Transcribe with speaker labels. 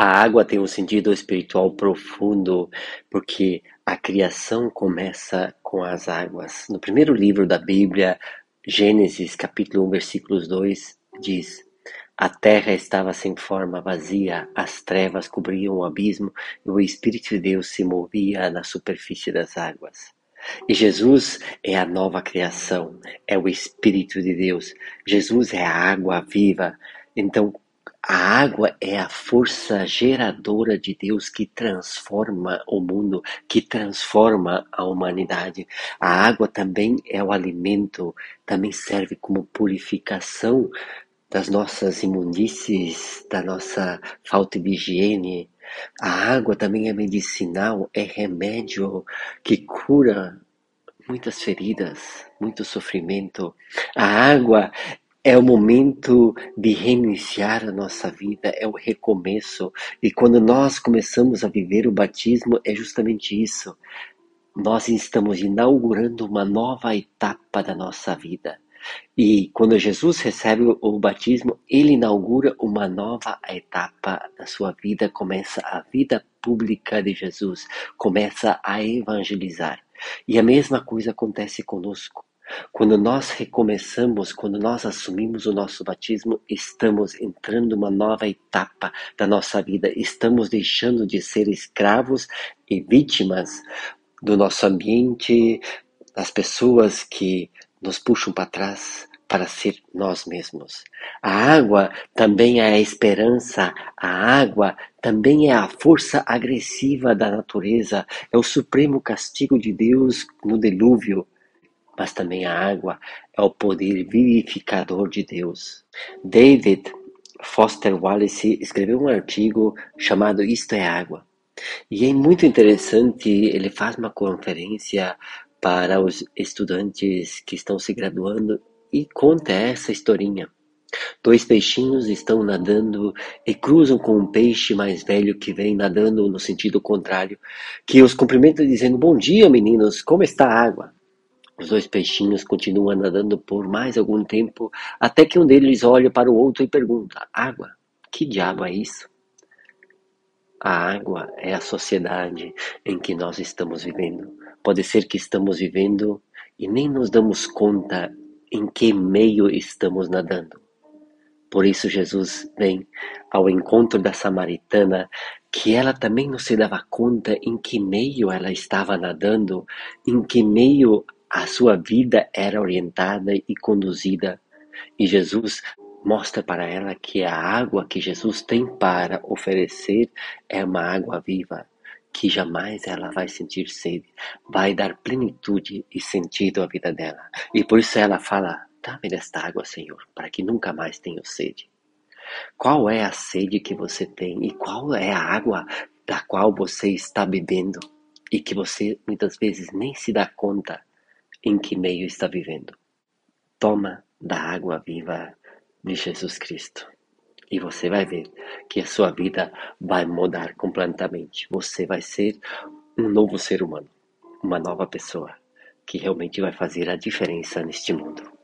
Speaker 1: A água tem um sentido espiritual profundo, porque a criação começa com as águas. No primeiro livro da Bíblia, Gênesis, capítulo 1, versículos 2, diz: A terra estava sem forma, vazia, as trevas cobriam o abismo e o Espírito de Deus se movia na superfície das águas. E Jesus é a nova criação, é o Espírito de Deus. Jesus é a água viva. Então, a água é a força geradora de Deus que transforma o mundo, que transforma a humanidade. A água também é o alimento, também serve como purificação das nossas imundícies, da nossa falta de higiene. A água também é medicinal, é remédio que cura muitas feridas, muito sofrimento. A água é o momento de reiniciar a nossa vida, é o recomeço. E quando nós começamos a viver o batismo, é justamente isso. Nós estamos inaugurando uma nova etapa da nossa vida. E quando Jesus recebe o batismo, ele inaugura uma nova etapa da sua vida, começa a vida pública de Jesus, começa a evangelizar. E a mesma coisa acontece conosco. Quando nós recomeçamos, quando nós assumimos o nosso batismo, estamos entrando uma nova etapa da nossa vida, estamos deixando de ser escravos e vítimas do nosso ambiente, das pessoas que nos puxam para trás para ser nós mesmos. A água também é a esperança, a água também é a força agressiva da natureza, é o supremo castigo de Deus no dilúvio mas também a água é o poder vivificador de Deus. David Foster Wallace escreveu um artigo chamado Isto é Água. E é muito interessante, ele faz uma conferência para os estudantes que estão se graduando e conta essa historinha. Dois peixinhos estão nadando e cruzam com um peixe mais velho que vem nadando no sentido contrário, que os cumprimenta dizendo: Bom dia, meninos, como está a água? Os dois peixinhos continuam nadando por mais algum tempo, até que um deles olha para o outro e pergunta: Água? Que diabo é isso? A água é a sociedade em que nós estamos vivendo. Pode ser que estamos vivendo e nem nos damos conta em que meio estamos nadando. Por isso Jesus vem ao encontro da samaritana, que ela também não se dava conta em que meio ela estava nadando, em que meio a sua vida era orientada e conduzida, e Jesus mostra para ela que a água que Jesus tem para oferecer é uma água viva, que jamais ela vai sentir sede, vai dar plenitude e sentido à vida dela. E por isso ela fala: Dá-me desta água, Senhor, para que nunca mais tenha sede. Qual é a sede que você tem e qual é a água da qual você está bebendo e que você muitas vezes nem se dá conta em que meio está vivendo. Toma da água viva de Jesus Cristo. E você vai ver que a sua vida vai mudar completamente. Você vai ser um novo ser humano, uma nova pessoa que realmente vai fazer a diferença neste mundo.